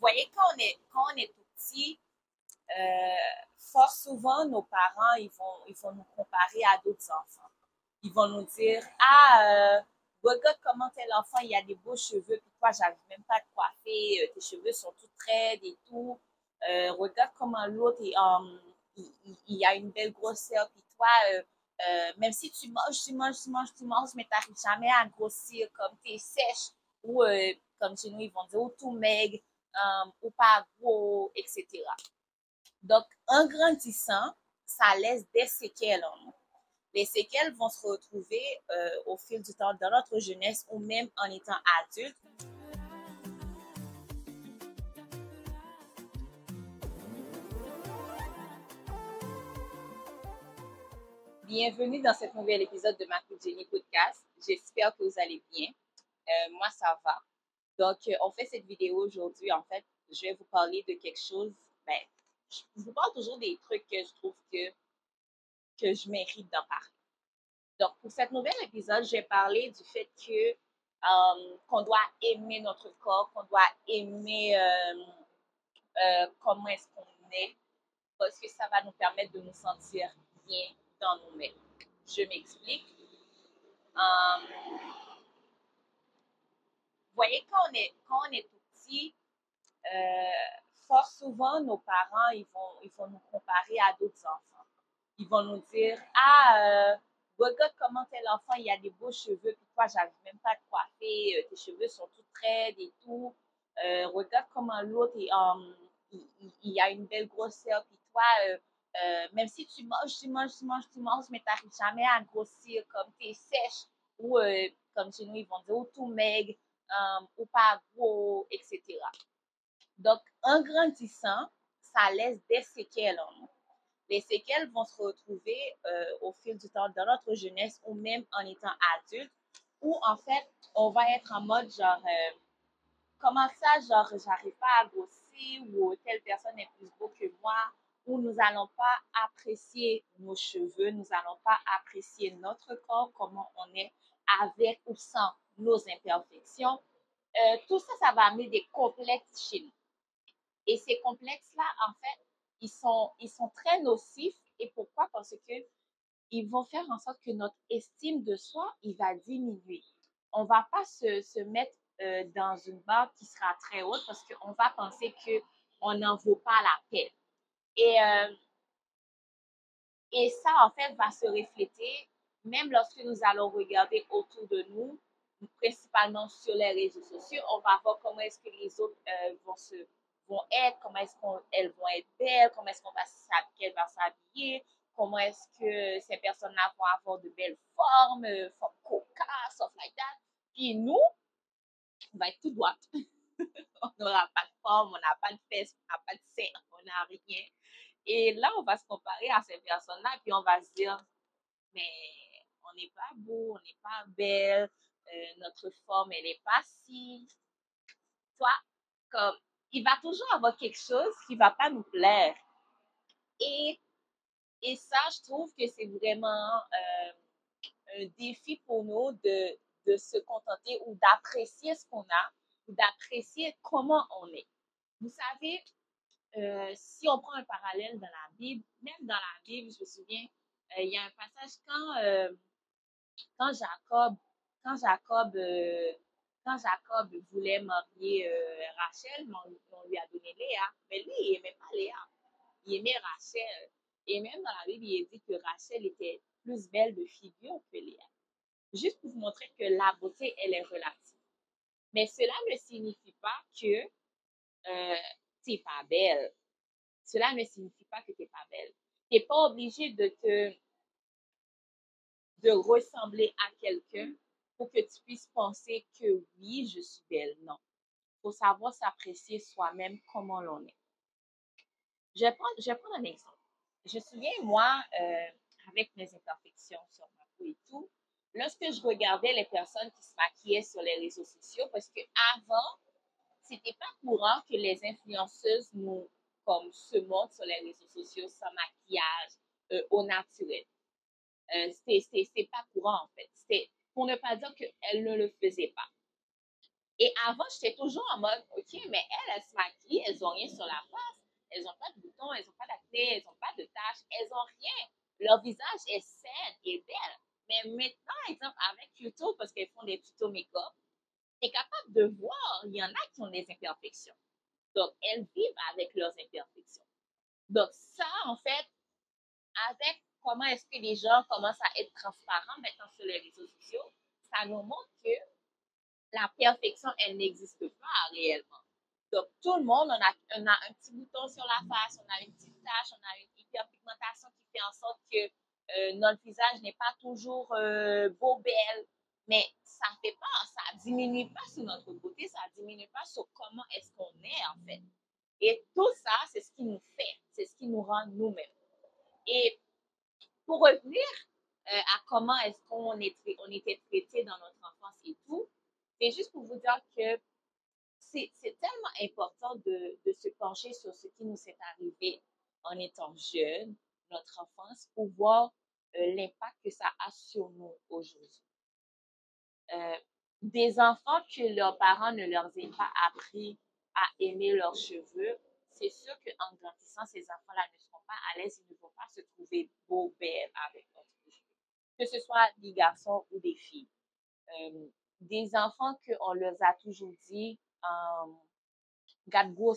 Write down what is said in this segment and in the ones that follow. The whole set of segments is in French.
voyez, quand on est, quand on est petit, euh, fort souvent, nos parents, ils vont, ils vont nous comparer à d'autres enfants. Ils vont nous dire, ah, euh, regarde comment tel enfant, il a des beaux cheveux, puis toi, j'arrive même pas à te coiffer, euh, tes cheveux sont tout raides et tout. Regarde comment l'autre, il, um, il, a une belle grosseur, puis toi, même si tu manges, tu manges, tu manges, tu manges, mais tu n'arrives jamais à grossir comme tu es sèche, ou comme chez nous, ils vont dire, ou tout maigre, um, ou pas gros, etc. Donc, en grandissant, ça laisse des séquelles en nous. Les séquelles vont se retrouver euh, au fil du temps dans notre jeunesse ou même en étant adulte. Bienvenue dans cet nouvel épisode de Ma Jenny Podcast. J'espère que vous allez bien. Euh, moi, ça va. Donc, euh, on fait cette vidéo aujourd'hui. En fait, je vais vous parler de quelque chose. Ben, je vous parle toujours des trucs que je trouve que, que je mérite d'en parler. Donc, pour cet nouvel épisode, je vais parler du fait que euh, qu'on doit aimer notre corps, qu'on doit aimer euh, comment est-ce qu'on est, parce que ça va nous permettre de nous sentir bien dans nous-mêmes. Je m'explique. Voyez, quand on est, quand on est tout petit, euh, fort souvent, nos parents, ils vont, ils vont nous comparer à d'autres enfants. Ils vont nous dire, ah, euh, regarde comment tel enfant, il a des beaux cheveux, puis toi, j'arrive même pas à te coiffer, euh, tes cheveux sont tout raides et tout. Regarde comment l'autre, il, um, a une belle grosseur, puis toi, même si tu manges, tu manges, tu manges, tu manges, mais tu n'arrives jamais à grossir comme tu es sèche, ou comme chez nous, ils vont dire, ou tout maigre, um, ou pas gros, etc. Donc, en grandissant, ça laisse des séquelles en nous. Les séquelles vont se retrouver euh, au fil du temps dans notre jeunesse ou même en étant adulte, où en fait, on va être en mode genre, euh, comment ça, genre, j'arrive pas à grossir ou telle personne est plus beau que moi, ou nous allons pas apprécier nos cheveux, nous allons pas apprécier notre corps, comment on est avec ou sans nos imperfections. Euh, tout ça, ça va amener des complexes chez nous. Et ces complexes-là, en fait, ils sont, ils sont très nocifs. Et pourquoi? Parce que ils vont faire en sorte que notre estime de soi, il va diminuer. On va pas se, se mettre euh, dans une barre qui sera très haute parce qu'on va penser qu'on n'en vaut pas la peine. Et, euh, et ça, en fait, va se refléter même lorsque nous allons regarder autour de nous, principalement sur les réseaux sociaux. On va voir comment est-ce que les autres euh, vont se vont être, comment est-ce qu'elles vont être belles, comment est-ce qu'on va qu'elles vont s'habiller, comment est-ce que ces personnes-là vont avoir de belles formes, euh, formes coca, stuff like that. Puis nous, on va être tout droit. on n'aura pas de forme, on n'a pas de fesses, on n'a pas de sein, on n'a rien. Et là, on va se comparer à ces personnes-là, puis on va se dire, mais on n'est pas beau, on n'est pas belle, euh, notre forme, elle n'est pas si. Toi, comme, il va toujours avoir quelque chose qui va pas nous plaire. Et, et ça, je trouve que c'est vraiment euh, un défi pour nous de, de se contenter ou d'apprécier ce qu'on a ou d'apprécier comment on est. Vous savez, euh, si on prend un parallèle dans la Bible, même dans la Bible, je me souviens, il y a un passage quand, quand Jacob, quand Jacob, euh, quand Jacob voulait marier euh, Rachel, on, lui a donné Léa. Mais lui, il n'aimait pas Léa. Il aimait Rachel. Et même dans la Bible, il dit que Rachel était plus belle de figure que Léa. Juste pour vous montrer que la beauté, elle est relative. Mais cela ne signifie pas que euh, tu n'es pas belle. Cela ne signifie pas que tu n'es pas belle. Tu n'es pas obligé de te de ressembler à quelqu'un pour que tu puisses penser que oui, je suis belle. Non. Il faut savoir s'apprécier soi-même comment l'on est. Je vais, prendre, je vais prendre un exemple. Je me souviens, moi, euh, avec mes imperfections sur ma peau et tout, lorsque je regardais les personnes qui se maquillaient sur les réseaux sociaux, parce que avant, c'était pas courant que les influenceuses nous comme se montrent sur les réseaux sociaux sans maquillage, euh, au naturel. Euh, c'était pas courant en fait. C'était pour ne pas dire qu'elles ne le faisaient pas. Et avant, j'étais toujours en mode, OK, mais elles, elles se maquillent, elles n'ont rien sur la face, elles n'ont pas de boutons, elles n'ont pas d'acné, elles n'ont pas de taches, elles n'ont rien. Leur visage est sain et belle. Mais maintenant, exemple, avec YouTube, parce qu'elles font des tutos make-up, tu capable de voir, il y en a qui ont des imperfections. Donc, elles vivent avec leurs imperfections. Donc, ça, en fait, avec comment est-ce que les gens commencent à être transparents maintenant sur les réseaux sociaux, ça nous montre que la perfection, elle n'existe pas réellement. Donc, tout le monde, on a, un petit bouton sur la face, on a une petite tache, on a une hyperpigmentation qui fait en sorte que euh, notre visage n'est pas toujours euh, beau, belle, mais ça fait pas, ça diminue pas sur notre beauté, ça diminue pas sur comment est-ce qu'on est en fait. Et tout ça, c'est ce qui nous fait, c'est ce qui nous rend nous-mêmes. Et pour revenir euh, à comment est-ce qu'on on était traité dans notre enfance et tout, c'est juste pour vous dire que c'est tellement important de, se pencher sur ce qui nous est arrivé en étant jeune, notre enfance, pour voir euh, l'impact que ça a sur nous aujourd'hui. Euh, des enfants que leurs parents ne leur aient pas appris à aimer leurs cheveux, c'est sûr qu'en grandissant, ces enfants-là ne seront pas à l'aise, ils ne vont pas se trouver beaux, belles avec cheveux. Que ce soit des garçons ou des filles. Euh, des enfants qu'on leur a toujours dit, euh, regarde gros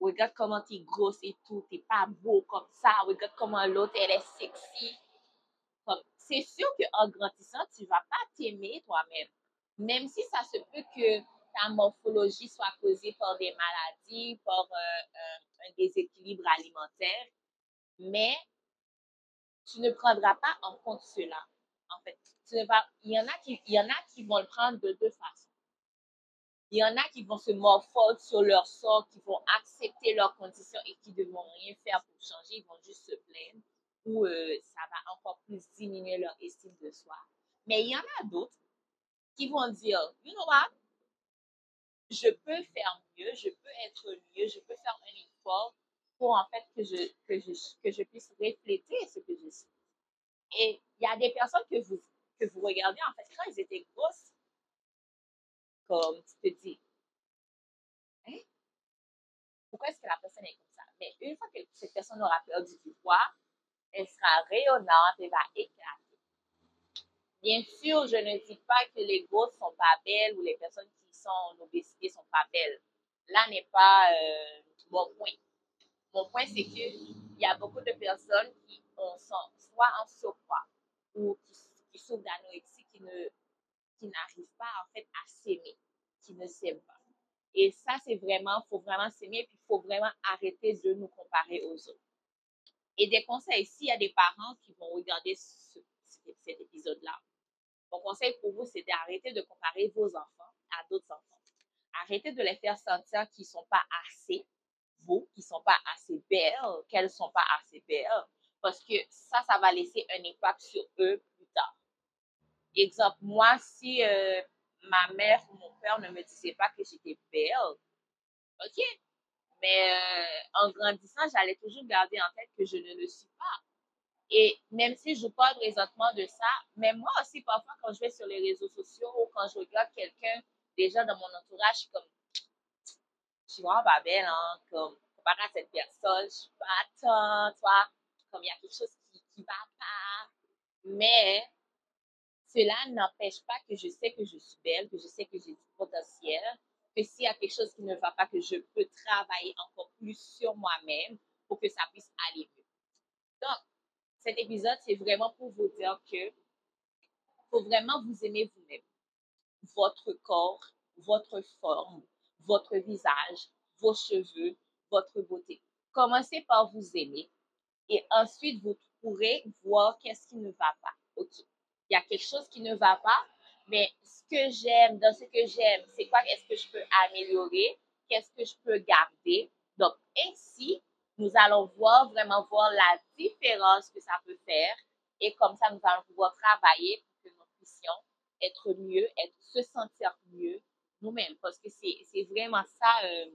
regarde comment tu es grosse et tout, t'es pas beau comme ça, regarde comment l'autre elle est sexy. C'est sûr qu'en grandissant, tu vas pas t'aimer toi-même. Même si ça se peut que ta morphologie soit causée par des maladies, par euh, un déséquilibre alimentaire, mais tu ne prendras pas en compte cela. En fait, il, y en a qui, il y en a qui vont le prendre de deux façons. Il y en a qui vont se morfondre sur leur sort, qui vont accepter leurs conditions et qui ne vont rien faire pour changer, ils vont juste se plaindre ou euh, ça va encore plus diminuer leur estime de soi. Mais il y en a d'autres qui vont dire, you know what, je peux faire mieux, je peux être mieux, je peux faire un effort pour en fait que je, que je, que je puisse refléter ce que je suis. Et il y a des personnes que vous, que vous regardez, en fait, quand ils étaient grosses, comme tu te dis, hein? pourquoi est-ce que la personne est comme ça? Mais une fois que cette personne aura perdu du poids, elle sera rayonnante et va éclater. Bien sûr, je ne dis pas que les grosses sont pas belles ou les personnes qui en obésité sont pas belles. Là n'est pas euh, mon point. Mon point, c'est qu'il y a beaucoup de personnes qui sont soit en surpoids ou qui, souffrent d'anorexie qui qui n'arrivent pas en fait à s'aimer, qui ne s'aiment pas. Et ça, c'est vraiment, faut vraiment s'aimer, puis faut vraiment arrêter de nous comparer aux autres. Et des conseils, s'il y a des parents qui vont regarder ce, cet épisode-là, mon conseil pour vous, c'est d'arrêter de comparer vos enfants d'autres enfants. Arrêtez de les faire sentir qu'ils ne sont pas assez beaux, qu'ils ne sont pas assez belles, qu'elles ne sont pas assez belles, parce que ça, ça va laisser un impact sur eux plus tard. Exemple, moi, si euh, ma mère ou mon père ne me disaient pas que j'étais belle, ok, mais euh, en grandissant, j'allais toujours garder en tête que je ne le suis pas. Et même si je parle présentement de ça, même moi aussi, parfois, quand je vais sur les réseaux sociaux ou quand je regarde quelqu'un, déjà dans mon entourage, je suis comme, je suis vraiment pas belle, hein, comme, comparé à cette personne, je suis pas tant, toi, comme il y a quelque chose qui, qui va pas. Mais, cela n'empêche pas que je sais que je suis belle, que je sais que j'ai du potentiel, que s'il y a quelque chose qui ne va pas, que je peux travailler encore plus sur moi-même pour que ça puisse aller mieux. Donc, cet épisode, c'est vraiment pour vous dire que faut vraiment vous aimer vous-même. Votre corps, votre forme, votre visage, vos cheveux, votre beauté. Commencez par vous aimer et ensuite vous pourrez voir qu'est-ce qui ne va pas. OK? Il y a quelque chose qui ne va pas, mais ce que j'aime, dans ce que j'aime, c'est quoi, est-ce que je peux améliorer, qu'est-ce que je peux garder? Donc, ainsi, nous allons voir, vraiment voir la différence que ça peut faire. Et comme ça, nous allons pouvoir travailler pour que nous puissions être mieux, être, se sentir mieux nous-mêmes. Parce que c'est vraiment ça euh,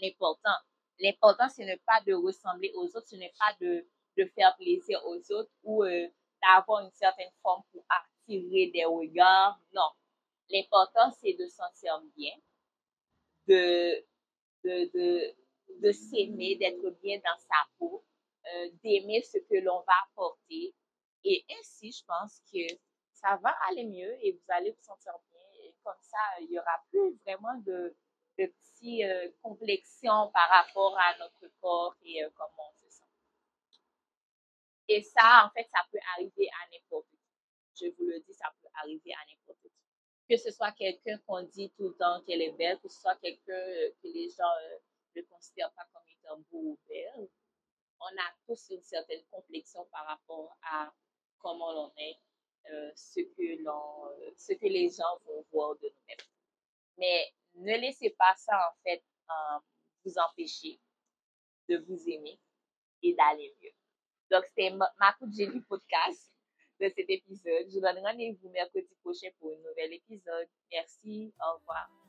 l'important. L'important, ce n'est pas de ressembler aux autres, ce n'est pas de, de faire plaisir aux autres ou euh, d'avoir une certaine forme pour attirer des regards. Non. L'important, c'est de se sentir bien, de, de, de, de s'aimer, d'être bien dans sa peau, euh, d'aimer ce que l'on va apporter. Et ainsi, je pense que ça va aller mieux et vous allez vous sentir bien. Et comme ça, il n'y aura plus vraiment de, de petites euh, complexions par rapport à notre corps et euh, comment on se sent. Et ça, en fait, ça peut arriver à n'importe qui. Je vous le dis, ça peut arriver à n'importe qui. Que ce soit quelqu'un qu'on dit tout le temps qu'elle est belle, que ce soit quelqu'un euh, que les gens ne considèrent pas comme étant beau ou belle, on a tous une certaine complexion par rapport à comment l'on est, euh, ce, que l'on, euh, ce que les gens vont voir de nous-mêmes. Mais ne laissez pas ça, en fait, euh, vous empêcher de vous aimer et d'aller mieux. Donc, c'était ma coup de génie podcast de cet épisode. Je vous donne rendez-vous mercredi prochain pour un nouvel épisode. Merci. Au revoir.